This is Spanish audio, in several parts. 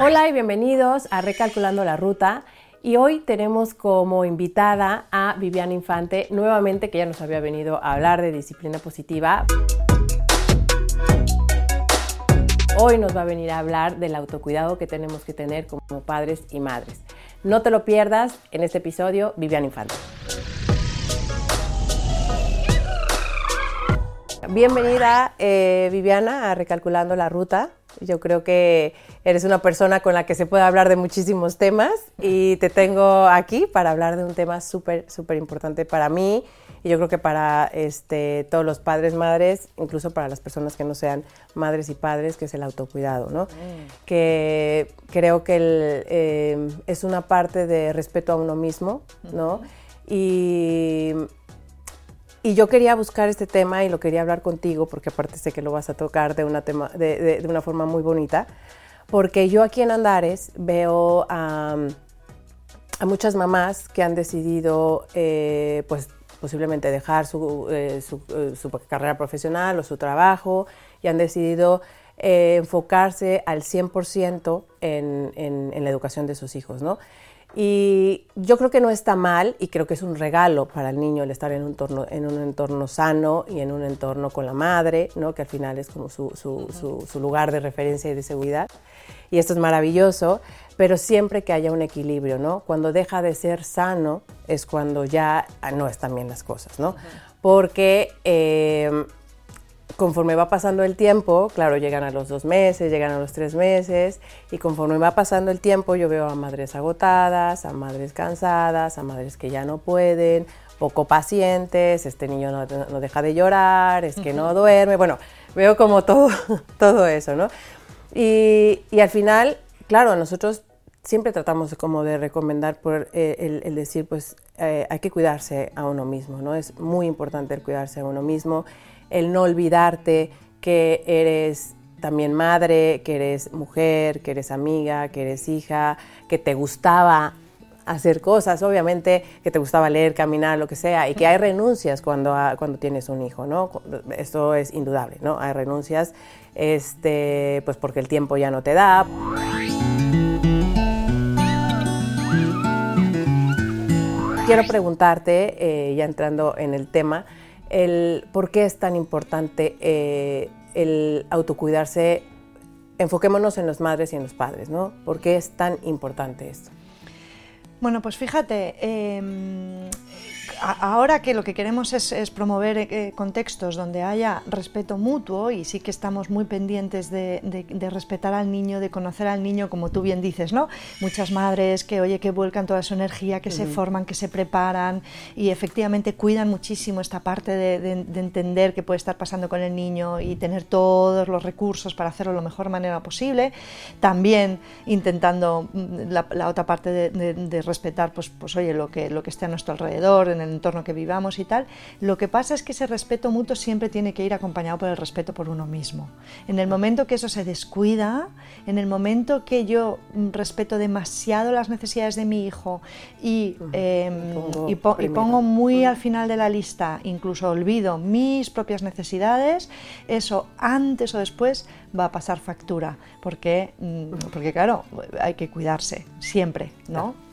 Hola y bienvenidos a Recalculando la Ruta. Y hoy tenemos como invitada a Viviana Infante, nuevamente que ya nos había venido a hablar de disciplina positiva. Hoy nos va a venir a hablar del autocuidado que tenemos que tener como padres y madres. No te lo pierdas en este episodio, Viviana Infante. Bienvenida, eh, Viviana, a Recalculando la Ruta. Yo creo que eres una persona con la que se puede hablar de muchísimos temas y te tengo aquí para hablar de un tema súper, súper importante para mí y yo creo que para este, todos los padres, madres, incluso para las personas que no sean madres y padres, que es el autocuidado, ¿no? Mm. Que creo que eh, es una parte de respeto a uno mismo, ¿no? Y y yo quería buscar este tema y lo quería hablar contigo, porque aparte sé que lo vas a tocar de una, tema, de, una forma muy bonita, porque yo aquí en Andares veo a, muchas mamás que han decidido, eh, pues posiblemente dejar su, eh, eh, su, carrera profesional o su trabajo y han decidido enfocarse al 100% en, en, en la educación de sus hijos, ¿no? Y yo creo que no está mal y creo que es un regalo para el niño el estar en un entorno, en un entorno sano y en un entorno con la madre, ¿no? que al final es como su, su, su, lugar de referencia y de seguridad. Y esto es maravilloso, pero siempre que haya un equilibrio, ¿no? Cuando deja de ser sano es cuando ya no están bien las cosas, ¿no? Porque eh, conforme va pasando el tiempo, claro, llegan a los dos meses, llegan a los tres meses, y conforme va pasando el tiempo yo veo a madres agotadas, a madres cansadas, a madres que ya no pueden, poco pacientes, este niño no, deja de llorar, es que no duerme, bueno, veo como todo, todo eso, ¿no? Y, al final, claro, nosotros siempre tratamos como de recomendar por eh, el, decir, pues eh, hay que cuidarse a uno mismo, ¿no? Es muy importante el cuidarse a uno mismo el no olvidarte que eres también madre, que eres mujer, que eres amiga, que eres hija, que te gustaba hacer cosas, obviamente que te gustaba leer, caminar, lo que sea, y que hay renuncias cuando, cuando tienes un hijo, ¿no? Esto es indudable, ¿no? Hay renuncias, este, pues porque el tiempo ya no te da. Quiero preguntarte, eh, ya entrando en el tema, el por qué es tan importante eh, el autocuidarse. Enfoquémonos en las madres y en los padres, ¿no? ¿Por qué es tan importante esto? Bueno, pues fíjate, ahora que lo que queremos es, promover eh, contextos donde haya respeto mutuo y sí que estamos muy pendientes de, respetar al niño, de conocer al niño, como tú bien dices, ¿no? Muchas madres que, oye, que vuelcan toda su energía, que se forman, que se preparan y efectivamente cuidan muchísimo esta parte de, entender qué puede estar pasando con el niño y tener todos los recursos para hacerlo de la mejor manera posible. También intentando mm, la, otra parte de, respetar, pues, pues oye, lo que, lo que esté a nuestro alrededor, en el entorno que vivamos y tal. Lo que pasa es que ese respeto mutuo siempre tiene que ir acompañado por el respeto por uno mismo. En el momento que eso se descuida, en el momento que yo respeto demasiado las necesidades de mi hijo y, em, y, pongo muy al final de la lista, incluso olvido mis propias necesidades, eso antes o después va a pasar factura, porque, mm, porque claro, hay que cuidarse siempre, ¿no?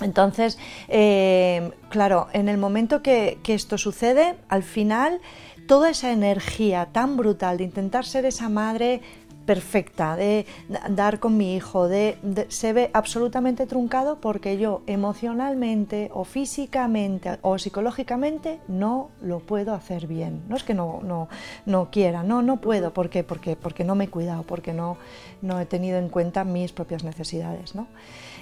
Entonces, eh, claro, en el momento que, esto sucede, al final, toda esa energía tan brutal de intentar ser esa madre perfecta, de dar con mi hijo, de, se ve absolutamente truncado porque yo emocionalmente o físicamente o psicológicamente no lo puedo hacer bien. No es que no, no, no quiera, no, no puedo. ¿Por qué? Porque, porque no me he cuidado, porque no, no he tenido en cuenta mis propias necesidades. ¿no?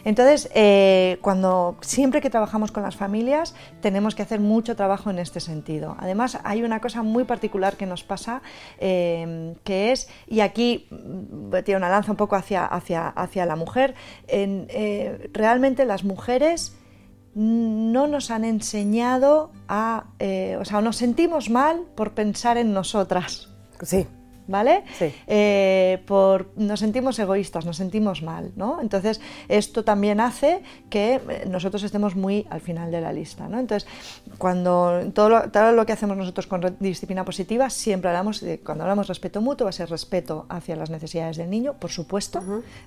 Entonces, eh, cuando siempre que trabajamos con las familias, tenemos que hacer mucho trabajo en este sentido. Además, hay una cosa muy particular que nos pasa, eh, que es, y aquí mm, tiene una lanza un poco hacia, hacia, hacia la mujer, eh, realmente las mujeres no nos han enseñado a, o sea, nos sentimos mal por pensar en nosotras. Sí. ¿Vale? Sí. Eh, por, nos sentimos egoístas, nos sentimos mal, ¿no? Entonces, esto también hace que eh, nosotros estemos muy al final de la lista, ¿no? Entonces, cuando todo lo, todo lo que hacemos nosotros con disciplina positiva, siempre hablamos, de, cuando hablamos de respeto mutuo, va a ser respeto hacia las necesidades del niño, por supuesto,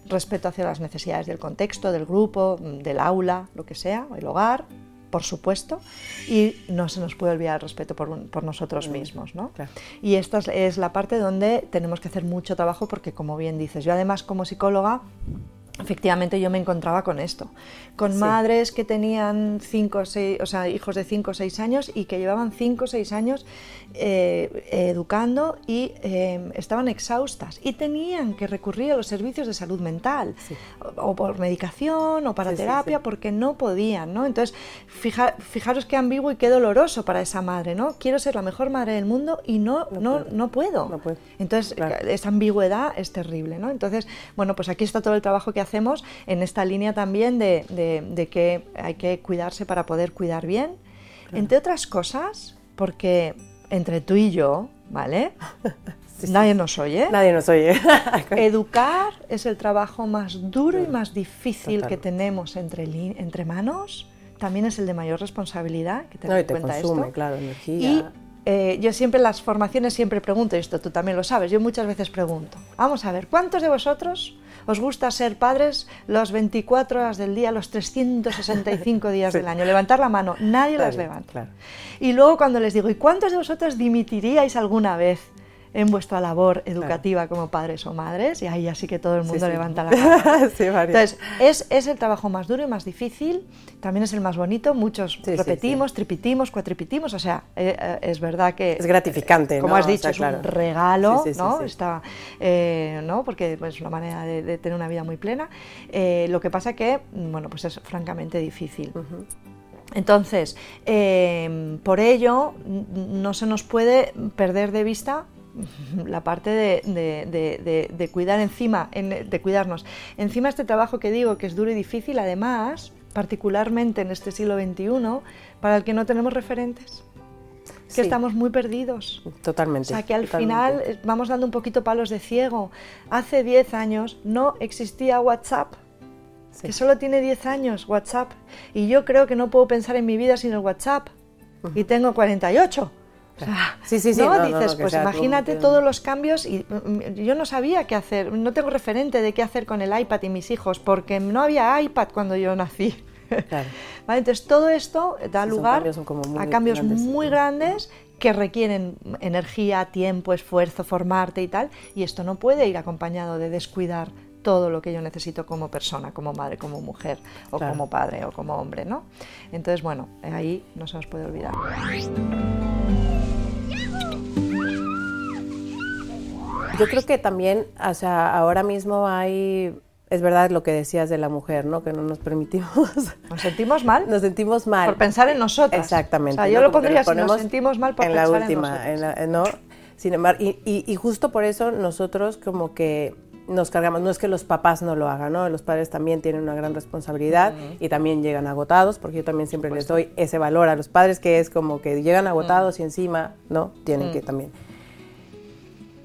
respeto hacia las necesidades del contexto, del grupo, del aula, lo que sea, el hogar, por supuesto, y no se nos puede olvidar el respeto por, un- por nosotros mismos. ¿no? Claro. Y esta es, es la parte donde tenemos que hacer mucho trabajo porque, como bien dices, yo además como psicóloga, efectivamente yo me encontraba con esto, con Sí. madres que tenían cinco o seis, o sea, hijos de 5 o 6 años y que llevaban 5 o 6 años eh, educando y eh, estaban exhaustas y tenían que recurrir a los servicios de salud mental, Sí. o, o por medicación o para Sí, terapia, porque no podían, ¿no? Entonces, fija- fijaros qué ambiguo y qué doloroso para esa madre, ¿no? Quiero ser la mejor madre del mundo y no, No no, puedo. no puedo. No puedo. Entonces, Claro. esa ambigüedad es terrible, ¿no? Entonces, bueno, pues aquí está todo el trabajo que hacemos en esta línea también de, de- de que hay que cuidarse para poder cuidar bien. Entre otras cosas, porque entre tú y yo, ¿vale? Sí, sí. Nadie nos oye. Nadie nos oye. Educar es el trabajo más duro y más difícil que Totalmente. tenemos entre, entre manos. También es el de mayor responsabilidad, que tener No, y en te cuenta consume, esto. claro, energía. Y eh, yo siempre en las formaciones siempre pregunto, esto tú también lo sabes, yo muchas veces pregunto, vamos a ver, ¿cuántos de vosotros os gusta ser padres los 24 horas del día, los 365 días Sí. del año? Levantar la mano, nadie las levanta. claro. Y luego cuando les digo, ¿y cuántos de vosotros dimitiríais alguna vez en vuestra labor educativa como padres o madres? Y ahí así que todo el mundo sí. levanta la mano. Sí. Entonces, es, es el trabajo más duro y más difícil, también es el más bonito, muchos repetimos, tripitimos, cuatripitimos, o sea, eh, eh, es verdad que... Es gratificante, Como ¿no? has O dicho, sea, es claro. un regalo, ¿no? Está, eh, ¿no? Porque pues, es una manera de, de tener una vida muy plena. Eh, lo que pasa que, bueno, pues es francamente difícil. Entonces, eh, por ello, no se nos puede perder de vista la parte de, de- de- de- de cuidar encima, en- de cuidarnos. Encima este trabajo que digo que es duro y difícil, además, particularmente en este siglo XXI, para el que no tenemos referentes, que Sí. estamos muy perdidos. Totalmente. O sea que al totalmente. final eh, vamos dando un poquito palos de ciego. Hace 10 años no existía WhatsApp, Sí. que solo tiene 10 años WhatsApp. Y yo creo que no puedo pensar en mi vida sin el WhatsApp. Y tengo 48. O sea, Sí, sí, sí, ¿no? Dices, no, pues imagínate todos los cambios y mm, yo no sabía qué hacer, no tengo referente de qué hacer con el iPad y mis hijos, porque no había iPad cuando yo nací. Claro. ¿Vale? Entonces todo esto da Sí, lugar cambios a cambios grandes. muy grandes que requieren energía, tiempo, esfuerzo, formarte y tal, y esto no puede ir acompañado de descuidar todo lo que yo necesito como persona, como madre, como mujer, o Claro. como padre, o como hombre, ¿no? Entonces, bueno, ahí no se nos puede olvidar. Yo creo que también, o sea, ahora mismo hay, es verdad lo que decías de la mujer, ¿no? Que no nos permitimos, ¿Nos sentimos mal? nos sentimos mal. Por pensar en nosotras. Exactamente. O sea, yo ¿no? lo pondría si nos sentimos mal por en la pensar en última, nosotras. en la- ¿no? Sin embargo, y, y- y justo por eso nosotros como que nos cargamos, no es que los papás no lo hagan, ¿no? Los padres también tienen una gran responsabilidad y también llegan agotados, porque yo también siempre les doy ese valor a los padres, que es como que llegan agotados y encima, ¿no? Tienen que también.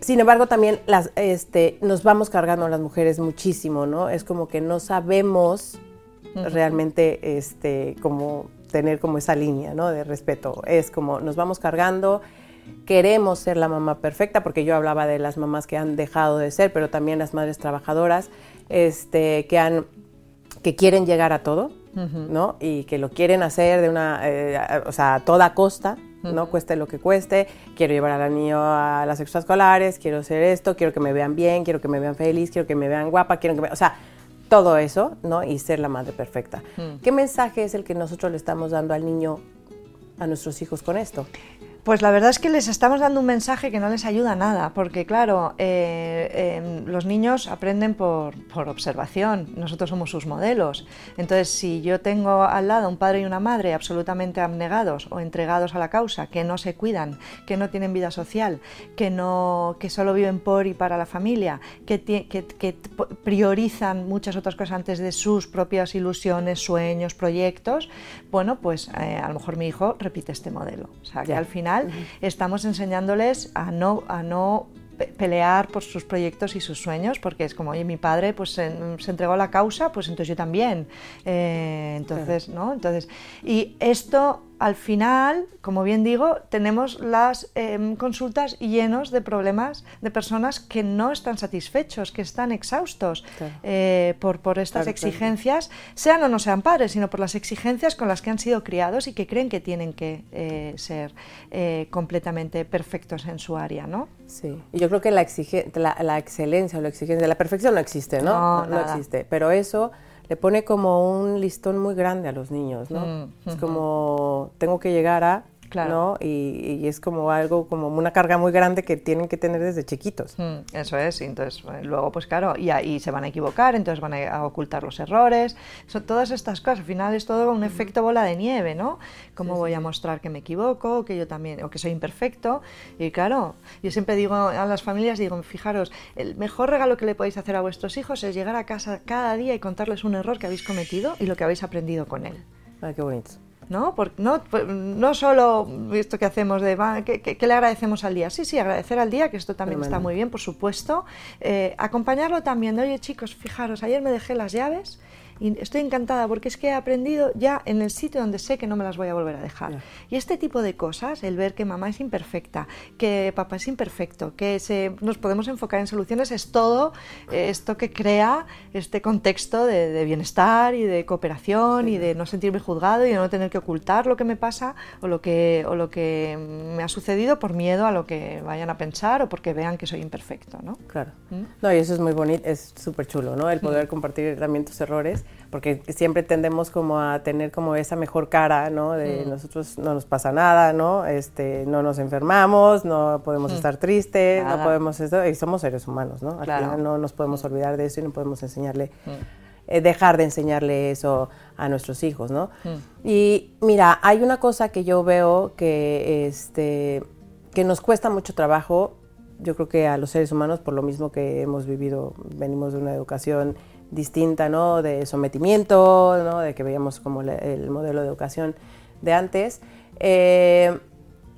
Sin embargo, también las, este, nos vamos cargando las mujeres muchísimo, ¿no? Es como que no sabemos realmente este, como tener como esa línea, ¿no? De respeto. Es como nos vamos cargando, queremos ser la mamá perfecta, porque yo hablaba de las mamás que han dejado de ser, pero también las madres trabajadoras, este, que han, que quieren llegar a todo, ¿no? Y que lo quieren hacer de una, eh, a- o sea, a toda costa, ¿no? Cueste lo que cueste. Quiero llevar al niño a las extraescolares, quiero hacer esto, quiero que me vean bien, quiero que me vean feliz, quiero que me vean guapa, quiero que me, o sea, todo eso, ¿no? Y ser la madre perfecta. ¿Qué mensaje es el que nosotros le estamos dando al niño, a nuestros hijos con esto? Pues la verdad es que les estamos dando un mensaje que no les ayuda a nada, porque claro, eh, eh, los niños aprenden por, por observación, nosotros somos sus modelos. Entonces, si yo tengo al lado un padre y una madre absolutamente abnegados o entregados a la causa, que no se cuidan, que no tienen vida social, que, no, que solo viven por y para la familia, que, que- que priorizan muchas otras cosas antes de sus propias ilusiones, sueños, proyectos, bueno, pues eh, a lo mejor mi hijo repite este modelo. O sea, que al final estamos enseñándoles a no, a no pelear por sus proyectos y sus sueños, porque es como, oye, mi padre pues se, entregó a la causa, pues entonces yo también. Eh, entonces, ¿no? Entonces, y esto al final, como bien digo, tenemos las em, consultas llenos de problemas de personas que no están satisfechos, que están exhaustos eh, por, por, estas exigencias, sean o no sean padres, sino por las exigencias con las que han sido criados y que creen que tienen que eh, ser eh, completamente perfectos en su área, ¿no? Sí, y yo creo que la, la, la excelencia o la exigencia, la perfección no existe, ¿no? No, no existe, pero eso le pone como un listón muy grande a los niños, ¿no? Mm, es como, tengo que llegar a Claro. ¿no? Y, es como algo, como una carga muy grande que tienen que tener desde chiquitos. Mm, eso es, y entonces eh, luego pues claro, y ahí se van a equivocar, entonces van a, ocultar los errores, son todas estas cosas, al final es todo un efecto bola de nieve, ¿no? ¿Cómo voy a mostrar que me equivoco, que yo también, o que soy imperfecto? Y claro, yo siempre digo a las familias, digo, fijaros, el mejor regalo que le podéis hacer a vuestros hijos es llegar a casa cada día y contarles un error que habéis cometido y lo que habéis aprendido con él. Ay, qué bonito. ¿No? no, pues, no solo esto que hacemos de, que, le agradecemos al día. Sí, sí, agradecer al día, que esto también está muy bien, por supuesto. Eh, acompañarlo también de, oye chicos, fijaros, ayer me dejé las llaves y estoy encantada porque es que he aprendido ya en el sitio donde sé que no me las voy a volver a dejar. Y este tipo de cosas, el ver que mamá es imperfecta, que papá es imperfecto, que se, nos podemos enfocar en soluciones, es todo esto que crea este contexto de, bienestar y de cooperación y de no sentirme juzgado y de no tener que ocultar lo que me pasa o lo que, o lo que me ha sucedido por miedo a lo que vayan a pensar o porque vean que soy imperfecto. ¿no? Claro. ¿Mm? No, y eso es muy bonito, es súper chulo, ¿no? El poder compartir también tus errores porque siempre tendemos como a tener como esa mejor cara, ¿no? De mm. nosotros no nos pasa nada, ¿no? Este, no nos enfermamos, no podemos mm. estar tristes, no podemos eso, y somos seres humanos, ¿no? Al final no nos podemos mm. olvidar de eso y no podemos enseñarle, eh, dejar de enseñarle eso a nuestros hijos, ¿no? Y mira, hay una cosa que yo veo que, este, que nos cuesta mucho trabajo, yo creo que a los seres humanos, por lo mismo que hemos vivido, venimos de una educación distinta, ¿no? De sometimiento, ¿no? De que veíamos como el modelo de educación de antes, eh,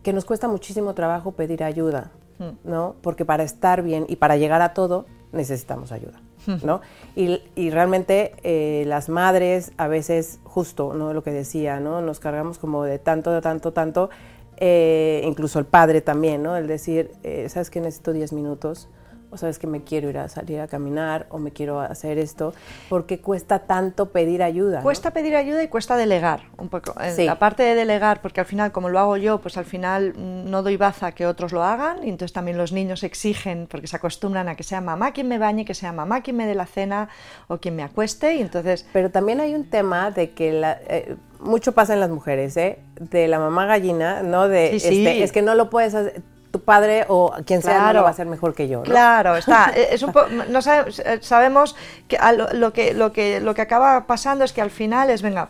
que nos cuesta muchísimo trabajo pedir ayuda, hmm. ¿no? Porque para estar bien y para llegar a todo necesitamos ayuda, hmm. ¿no? Y, realmente eh, las madres a veces, justo, ¿no? Lo que decía, ¿no? Nos cargamos como de tanto, de tanto, tanto, eh, incluso el padre también, ¿no? El decir, ¿sabes que necesito 10 minutos? O sabes que me quiero ir a salir a caminar o me quiero hacer esto, porque cuesta tanto pedir ayuda. Cuesta pedir ayuda y cuesta delegar un poco. La parte de delegar, porque al final, como lo hago yo, pues al final mm, no doy baza que otros lo hagan, y entonces también los niños exigen, porque se acostumbran a que sea mamá quien me bañe, que sea mamá quien me dé la cena o quien me acueste, y entonces... Pero también hay un tema de que la, eh, mucho pasa en las mujeres, ¿eh? De la mamá gallina, ¿no? De, Este, es que no lo puedes hacer padre o quien sea no va a ser mejor que yo. Claro, está. Es un no sabemos que lo, que lo que lo que acaba pasando es que al final es venga,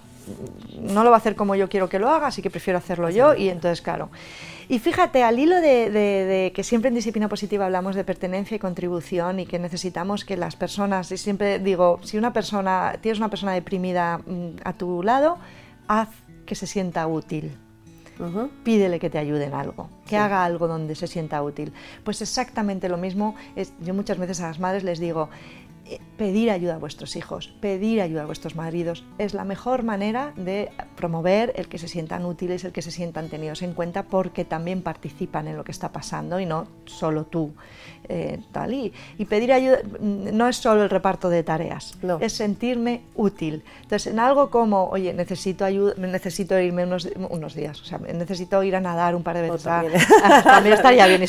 no lo va a hacer como yo quiero que lo haga, así que prefiero hacerlo yo y entonces claro. Y fíjate, al hilo de, que siempre en disciplina positiva hablamos de pertenencia y contribución y que necesitamos que las personas, y siempre digo, si una persona, tienes una persona deprimida mm, a tu lado, haz que se sienta útil pídele que te ayude en algo, que haga algo donde se sienta útil. Pues exactamente lo mismo, es, yo muchas veces a las madres les digo, pedir ayuda a vuestros hijos, pedir ayuda a vuestros maridos, es la mejor manera de promover el que se sientan útiles, el que se sientan tenidos en cuenta, porque también participan en lo que está pasando y no solo tú. Eh, tal y, pedir ayuda no es solo el reparto de tareas, es sentirme útil. Entonces, en algo como, oye, necesito ayuda, necesito irme unos, unos días, o sea, necesito ir a nadar un par de veces. también. estaría bien,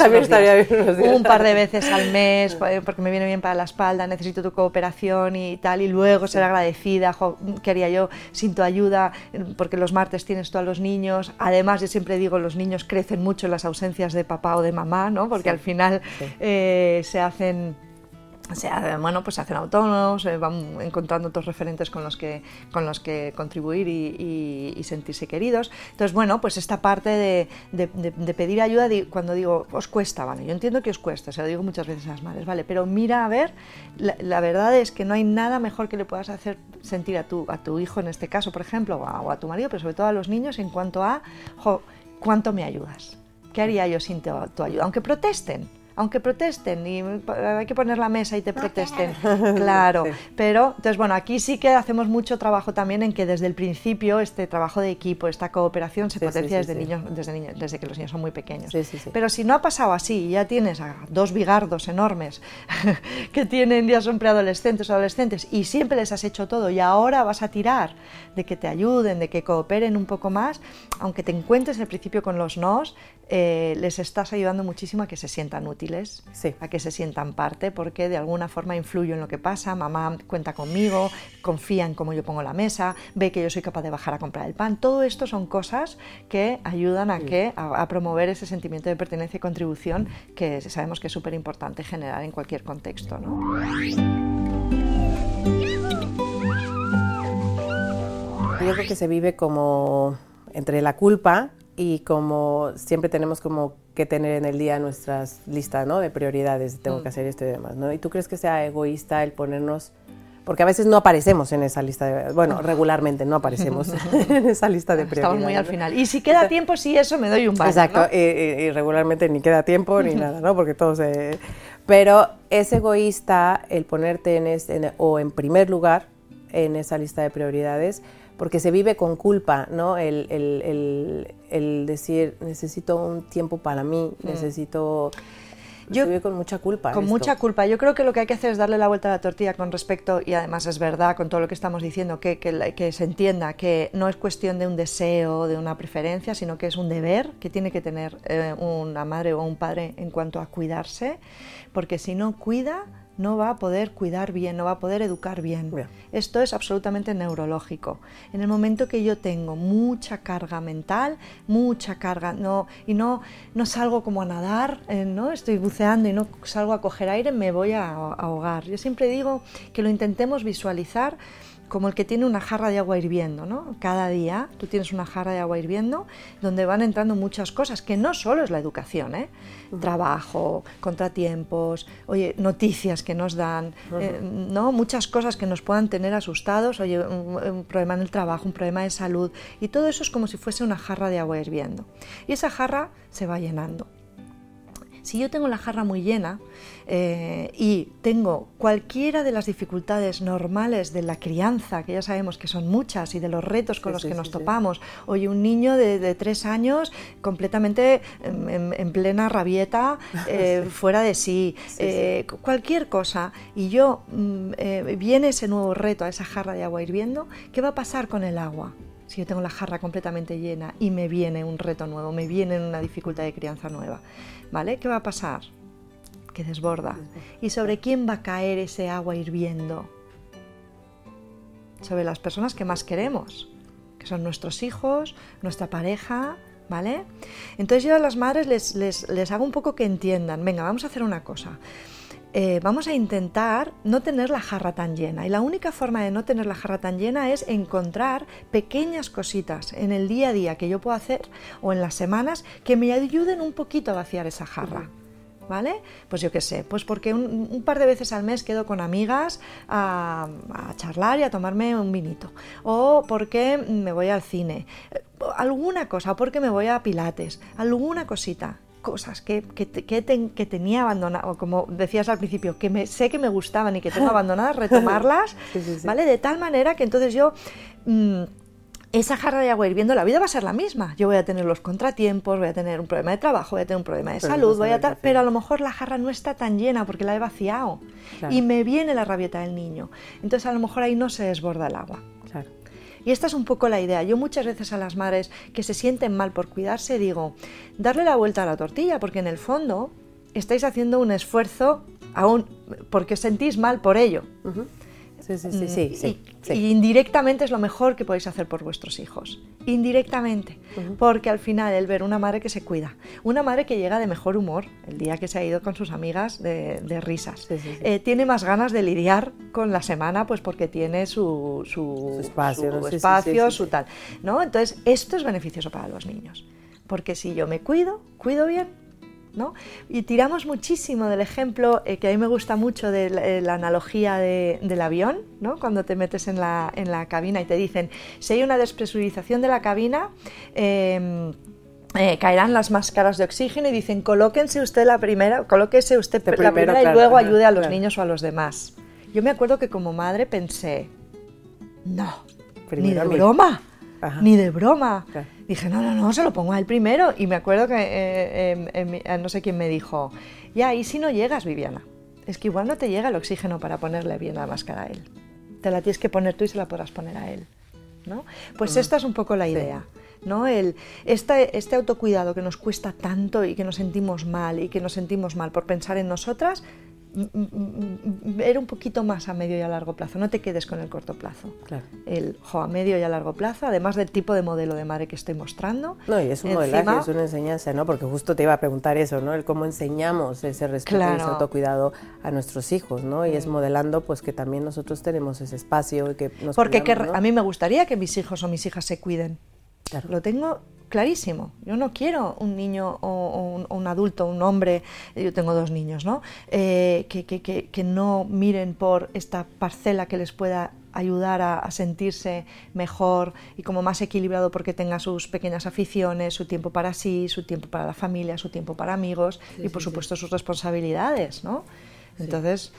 Un par de veces al mes, porque me viene bien para la espalda, necesito tu cooperación y tal, y luego ser agradecida, ¿qué haría yo sin tu ayuda? Porque los martes tienes tú a los niños. Además, yo siempre digo, los niños crecen mucho en las ausencias de papá o de mamá, ¿no? Porque al final... Eh, se hacen se, bueno, pues se hacen autónomos, eh, van encontrando otros referentes con los que, con los que contribuir y, sentirse queridos. Entonces, bueno, pues esta parte de, pedir ayuda, cuando digo, os cuesta, vale, yo entiendo que os cuesta, se lo digo muchas veces a las madres, vale, pero mira a ver, la, verdad es que no hay nada mejor que le puedas hacer sentir a tu, a tu hijo, en este caso, por ejemplo, o a, tu marido, pero sobre todo a los niños, en cuanto a, ¿cuánto me ayudas? ¿Qué haría yo sin tu ayuda? Aunque protesten, aunque protesten y hay que poner la mesa y te protesten, claro, pero entonces bueno, aquí sí que hacemos mucho trabajo también en que desde el principio este trabajo de equipo, esta cooperación se potencia desde, Niños, desde, niños, desde que los niños son muy pequeños. Pero si no ha pasado así y ya tienes a dos bigardos enormes que tienen ya son preadolescentes o adolescentes y siempre les has hecho todo y ahora vas a tirar de que te ayuden, de que cooperen un poco más, aunque te encuentres al principio con los nos, eh, les estás ayudando muchísimo a que se sientan útiles, a que se sientan parte, porque de alguna forma influyo en lo que pasa, mamá cuenta conmigo, confía en cómo yo pongo la mesa, ve que yo soy capaz de bajar a comprar el pan. Todo esto son cosas que ayudan a, que, a, promover ese sentimiento de pertenencia y contribución que sabemos que es súper importante generar en cualquier contexto. ¿no? Yo creo que se vive como entre la culpa y como siempre tenemos como que tener en el día nuestras listas ¿no? de prioridades, tengo que mm. hacer esto y demás, ¿no? ¿Y tú crees que sea egoísta el ponernos, porque a veces no aparecemos en esa lista, de, bueno, regularmente no aparecemos en esa lista de prioridades. Estamos muy al final. Y si queda tiempo, sí, eso me doy un baño, Exacto, y, regularmente ni queda tiempo ni nada, ¿no? Porque todo se... Pero es egoísta el ponerte en, este, o en primer lugar en esa lista de prioridades porque se vive con culpa, ¿no? El, el, el, decir, necesito un tiempo para mí, mm. necesito... Yo, se vive con mucha culpa. Con mucha culpa. Yo creo que lo que hay que hacer es darle la vuelta a la tortilla con respecto, y además es verdad con todo lo que estamos diciendo, que, que, que se entienda que no es cuestión de un deseo, de una preferencia, sino que es un deber que tiene que tener eh, una madre o un padre en cuanto a cuidarse, porque si no cuida, no va a poder cuidar bien, no va a poder educar bien. Esto es absolutamente neurológico. En el momento que yo tengo mucha carga mental, mucha carga, no, y no, no salgo como a nadar, eh, ¿no? estoy buceando y no salgo a coger aire, me voy a ahogar. Yo siempre digo que lo intentemos visualizar como el que tiene una jarra de agua hirviendo, ¿no? Cada día tú tienes una jarra de agua hirviendo donde van entrando muchas cosas, que no solo es la educación, ¿eh? Trabajo, contratiempos, oye, noticias que nos dan, eh, ¿no? Muchas cosas que nos puedan tener asustados, oye, un, problema en el trabajo, un problema de salud, y todo eso es como si fuese una jarra de agua hirviendo. Y esa jarra se va llenando. Si yo tengo la jarra muy llena eh, y tengo cualquiera de las dificultades normales de la crianza, que ya sabemos que son muchas, y de los retos con los que nos topamos, oye, un niño de, tres años completamente en, plena rabieta, eh, fuera de sí, eh, cualquier cosa, y yo mm, viene ese nuevo reto a esa jarra de agua hirviendo, ¿qué va a pasar con el agua? si yo tengo la jarra completamente llena y me viene un reto nuevo, me viene una dificultad de crianza nueva, ¿vale? ¿Qué va a pasar? Que desborda. ¿Y sobre quién va a caer ese agua hirviendo? Sobre las personas que más queremos, que son nuestros hijos, nuestra pareja, ¿vale? Entonces yo a las madres les, les, les hago un poco que entiendan, venga, vamos a hacer una cosa. Eh, vamos a intentar no tener la jarra tan llena. Y la única forma de no tener la jarra tan llena es encontrar pequeñas cositas en el día a día que yo puedo hacer o en las semanas que me ayuden un poquito a vaciar esa jarra. ¿Vale? Pues yo qué sé, pues porque un, par de veces al mes quedo con amigas a, a, charlar y a tomarme un vinito. O porque me voy al cine. Alguna cosa, o porque me voy a Pilates. Alguna cosita cosas que, que, tenía abandonadas, como decías al principio, que me, sé que me gustaban y que tengo abandonadas, retomarlas, ¿vale? De tal manera que entonces yo... Mm, esa jarra de agua hirviendo, la vida va a ser la misma. Yo voy a tener los contratiempos, voy a tener un problema de trabajo, voy a tener un problema de salud, voy a tal, pero a lo mejor la jarra no está tan llena porque la he vaciado y me viene la rabieta del niño. Entonces a lo mejor ahí no se desborda el agua. Y esta es un poco la idea. Yo muchas veces a las madres que se sienten mal por cuidarse digo, darle la vuelta a la tortilla, porque en el fondo estáis haciendo un esfuerzo aún porque sentís mal por ello. Sí, sí, sí, sí, y, indirectamente es lo mejor que podéis hacer por vuestros hijos. Indirectamente. Porque al final el ver una madre que se cuida, una madre que llega de mejor humor el día que se ha ido con sus amigas de, risas, eh, tiene más ganas de lidiar con la semana pues porque tiene su, su, espacio, su, espacio, su tal. ¿no? Entonces esto es beneficioso para los niños. Porque si yo me cuido, cuido bien, y tiramos muchísimo del ejemplo eh, que a mí me gusta mucho de la, analogía del avión, ¿no? Cuando te metes en la, en la cabina y te dicen, si hay una despresurización de la cabina, em, eh, caerán las máscaras de oxígeno y dicen colóquense usted la primera, colóquese usted la primero, primera claro, y luego ayude a los claro. niños o a los demás. Yo me acuerdo que como madre pensé, no, Primero ni de broma, Ajá. ni de broma. Dije, no, no, no, se lo pongo a él primero. Y me acuerdo que eh, em, em, eh, no sé quién me dijo, ya, ¿y si no llegas, Viviana? Es que igual no te llega el oxígeno para ponerle bien la máscara a él. Te la tienes que poner tú y se la podrás poner a él. ¿no? Pues Mm. esta es un poco la idea. ¿no? El, este, este autocuidado que nos cuesta tanto y que nos sentimos mal y que nos sentimos mal por pensar en nosotras, ver un poquito más a medio y a largo plazo. No te quedes con el corto plazo. Claro. El jo, a medio y a largo plazo, además del tipo de modelo de madre que estoy mostrando. No, y es un Encima- modelaje, es una enseñanza, ¿no? Porque justo te iba a preguntar eso, ¿no? El cómo enseñamos ese respeto y ese Claro. autocuidado a nuestros hijos, ¿no? Y es modelando, pues, que también nosotros tenemos ese espacio y que nos Porque que- cuidamos, ¿no? a mí me gustaría que mis hijos o mis hijas se cuiden. Claro. Lo tengo clarísimo. Yo no quiero un niño o, o un, o un adulto, un hombre, yo tengo dos niños, ¿no? Eh, que, que- que- que no miren por esta parcela que les pueda ayudar a, a sentirse mejor y como más equilibrado porque tenga sus pequeñas aficiones, su tiempo para sí, su tiempo para la familia, su tiempo para amigos y por supuesto sus responsabilidades, ¿no? Entonces,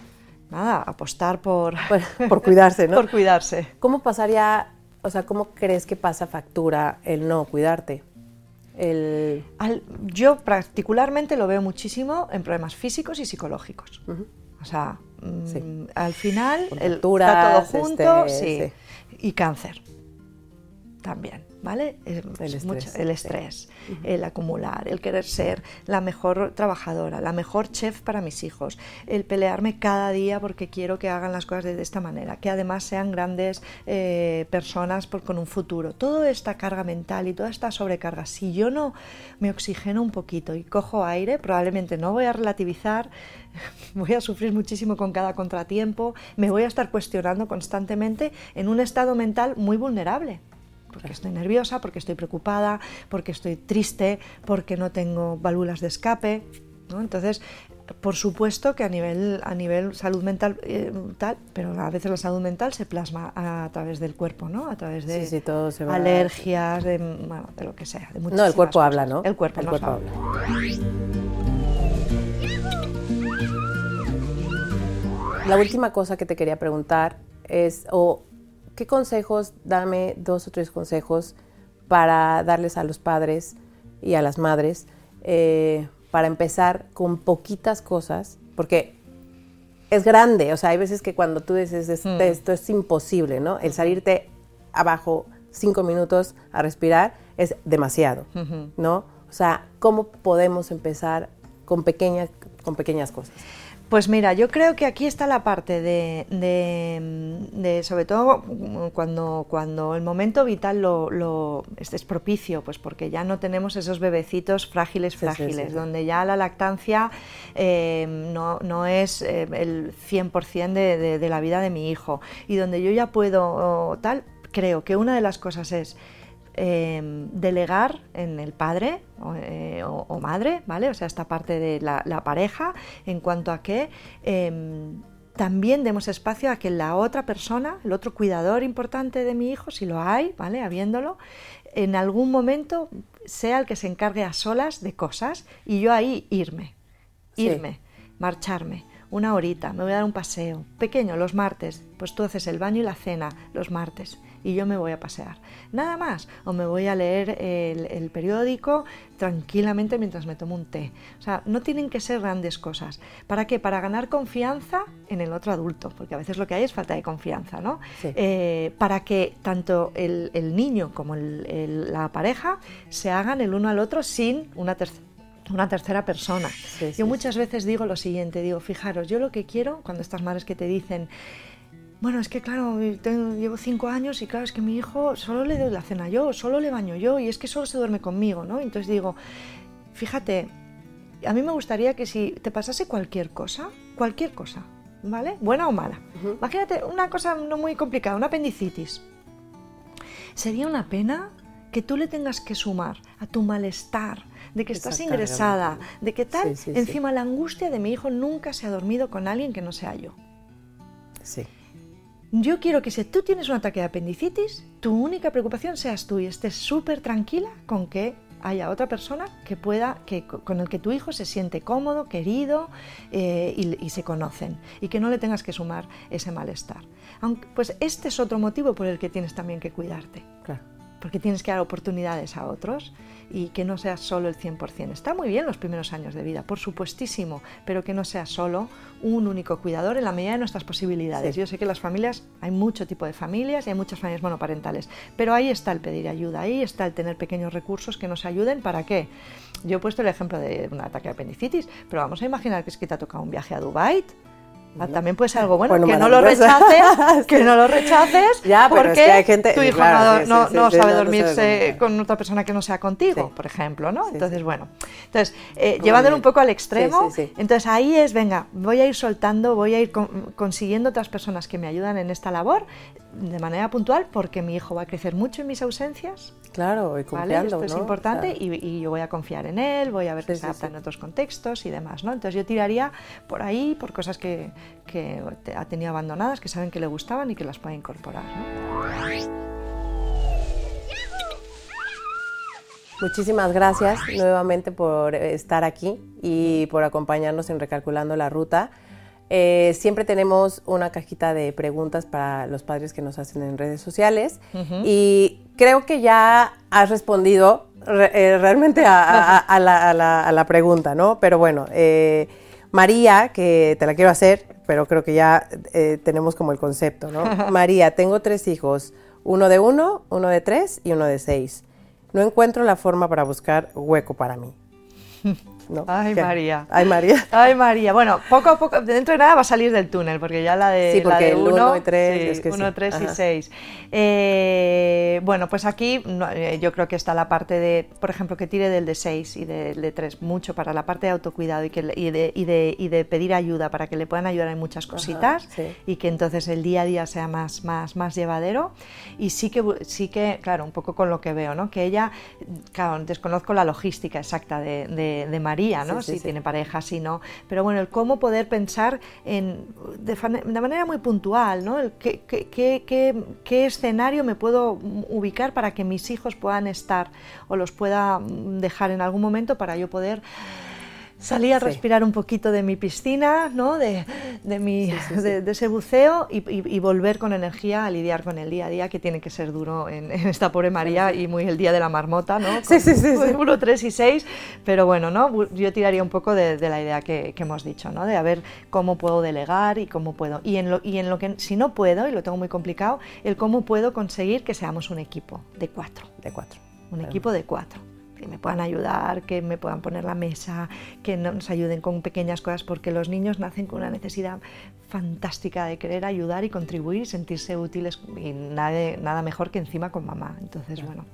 nada, apostar por, Por, por cuidarse, ¿no? por cuidarse. ¿Cómo pasaría, o sea, cómo crees que pasa factura el no cuidarte? El... Al- yo particularmente lo veo muchísimo en problemas físicos y psicológicos. O sea, mm, al final el, está todo junto este, sí. y cáncer también, ¿vale? Es- El es mucho- estrés, el sí. estrés, el acumular, el querer ser la mejor trabajadora, la mejor chef para mis hijos, el pelearme cada día porque quiero que hagan las cosas de, de esta manera, que además sean grandes eh, personas por- con un futuro. Toda esta carga mental y toda esta sobrecarga, si yo no me oxigeno un poquito y cojo aire, probablemente no voy a relativizar, voy a sufrir muchísimo con cada contratiempo, me voy a estar cuestionando constantemente en un estado mental muy vulnerable porque estoy nerviosa, porque estoy preocupada, porque estoy triste, porque no tengo válvulas de escape. ¿no? Entonces, por supuesto que a nivel, a nivel salud mental, eh, tal, pero a veces la salud mental se plasma a, a través del cuerpo, ¿no? A través de Sí, sí, todo se va- alergias, de, bueno, de lo que sea. De No, el cuerpo cosas. habla, ¿no? El cuerpo, El cuerpo habla. La última cosa que te quería preguntar es, o ¿qué consejos, dame dos o tres consejos para darles a los padres y a las madres eh, para empezar con poquitas cosas? Porque es grande, o sea, hay veces que cuando tú dices "Es- Mm. esto es imposible, ¿no? El salirte abajo cinco minutos a respirar es demasiado, ¿no? O sea, ¿cómo podemos empezar con pequeñas, con pequeñas cosas? Pues mira, yo creo que aquí está la parte de, de- de, sobre todo cuando, cuando el momento vital lo, lo- es, es propicio, pues porque ya no tenemos esos bebecitos frágiles, sí, frágiles, sí. donde ya la lactancia eh, no, no es eh, el 100% de, de- de la vida de mi hijo y donde yo ya puedo tal, creo que una de las cosas es eh, delegar en el padre o, eh, o- o madre, ¿vale? O sea, esta parte de la, la pareja, en cuanto a que eh, también demos espacio a que la otra persona, el otro cuidador importante de mi hijo, si lo hay, ¿vale? Habiéndolo, en algún momento sea el que se encargue a solas de cosas y yo ahí irme, Sí. irme, marcharme. Una horita, me voy a dar un paseo. Pequeño, los martes. Pues tú haces el baño y la cena los martes y yo me voy a pasear. Nada más. O me voy a leer el, el periódico tranquilamente mientras me tomo un té. O sea, no tienen que ser grandes cosas. ¿Para qué? Para ganar confianza en el otro adulto, porque a veces lo que hay es falta de confianza, ¿no? Sí. Eh, para que tanto el, el niño como el- la pareja se hagan el uno al otro sin una tercera una tercera persona. Sí, sí, Yo muchas veces digo lo siguiente, digo, fijaros, yo lo que quiero, cuando estas madres que te dicen, bueno, es que claro, tengo- llevo cinco años y claro, es que mi hijo solo le doy la cena yo, solo le baño yo y es que solo se duerme conmigo, ¿no? Entonces digo, fíjate, a mí me gustaría que si te pasase cualquier cosa, cualquier cosa, ¿vale? Buena o mala. Imagínate una cosa no muy complicada, una apendicitis. Sería una pena que tú le tengas que sumar a tu malestar, de que estás ingresada, de que tal, Sí, sí, sí. encima la angustia de mi hijo nunca se ha dormido con alguien que no sea yo. Sí. Yo quiero que si tú tienes un ataque de apendicitis, tu única preocupación seas tú y estés súper tranquila con que haya otra persona que pueda, que, con el que tu hijo se siente cómodo, querido eh, y, se conocen y que no le tengas que sumar ese malestar. Pues este es otro motivo por el que tienes también que cuidarte. Porque tienes que dar oportunidades a otros y que no sea solo el 100%. Está muy bien los primeros años de vida, por supuestísimo, pero que no sea solo un único cuidador en la medida de nuestras posibilidades. Yo sé que las familias, hay mucho tipo de familias y hay muchas familias monoparentales, pero ahí está el pedir ayuda, ahí está el tener pequeños recursos que nos ayuden. ¿Para qué? Yo he puesto el ejemplo de un ataque de apendicitis, pero vamos a imaginar que es que te ha tocado un viaje a Dubái Ah, también puede ser algo bueno, que no lo rechaces, que no lo rechaces, ya, porque hay gente, tu hijo no, sabe dormirse con otra persona que no sea contigo, por ejemplo, ¿no? entonces, bueno, entonces, eh, llevándolo un poco al extremo, entonces ahí es, venga, voy a ir soltando, voy a ir consiguiendo otras personas que me ayudan en esta labor de manera puntual porque mi hijo va a crecer mucho en mis ausencias. Claro, y confiando, Esto es importante y, yo voy a confiar en él, voy a ver que se adapta en otros contextos y demás, ¿no? Entonces yo tiraría por ahí, por cosas que, que ha tenido abandonadas, que saben que le gustaban y que las puede incorporar, Muchísimas gracias nuevamente por estar aquí y por acompañarnos en Recalculando la Ruta. Eh, siempre tenemos una cajita de preguntas para los padres que nos hacen en redes sociales y creo que ya has respondido eh, realmente a, la, pregunta, ¿no? Pero bueno, eh, María, que te la quiero hacer, pero creo que ya tenemos como el concepto, ¿no? María, tengo tres hijos, uno de uno, uno de tres y uno de seis. No encuentro la forma para buscar hueco para mí. Ay, María. Ay, María. Ay, María. Bueno, poco a poco, dentro de nada va a salir del túnel, porque ya la de, sí, porque el 1 y 3 1, 3 y 6. Eh, bueno, pues aquí eh, yo creo que está la parte de, por ejemplo, que tire del de 6 y del de 3 mucho para la parte de autocuidado y, que, y, de, y, de, y de pedir ayuda para que le puedan ayudar en muchas cositas y que entonces el día a día sea más, más, más llevadero. Y sí que, sí que, claro, un poco con lo que veo, ¿no? Que ella, claro, desconozco la logística exacta de, de, de María ¿no? si tiene pareja, si no. Pero bueno, el cómo poder pensar en, de, manera muy puntual, ¿no? El qué, qué, escenario me puedo ubicar para que mis hijos puedan estar o los pueda dejar en algún momento para yo poder salí a respirar un poquito de mi piscina, ¿no? de, de, mi, de, ese buceo y, volver con energía a lidiar con el día a día, que tiene que ser duro en, esta pobre María y muy el día de la marmota, ¿no? sí, sí, sí, Uno, tres y seis, pero bueno, ¿no? yo tiraría un poco de, la idea que, que, hemos dicho, ¿no? de a ver cómo puedo delegar y cómo puedo. Y en, lo, y en lo que, si no puedo, y lo tengo muy complicado, el cómo puedo conseguir que seamos un equipo de cuatro. De cuatro. Un equipo de cuatro que me puedan ayudar, que me puedan poner la mesa, que nos ayuden con pequeñas cosas, porque los niños nacen con una necesidad fantástica de querer ayudar y contribuir, sentirse útiles y nada, nada mejor que encima con mamá. Entonces, bueno,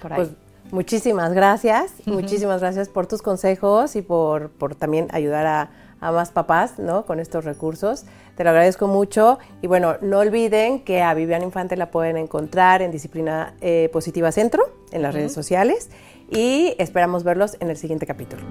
por ahí. Pues, muchísimas gracias, muchísimas gracias por tus consejos y por, por también ayudar a, a más papás ¿no? con estos recursos. Te lo agradezco mucho y bueno, no olviden que a Viviana Infante la pueden encontrar en Disciplina eh, Positiva Centro, en las redes sociales y esperamos verlos en el siguiente capítulo.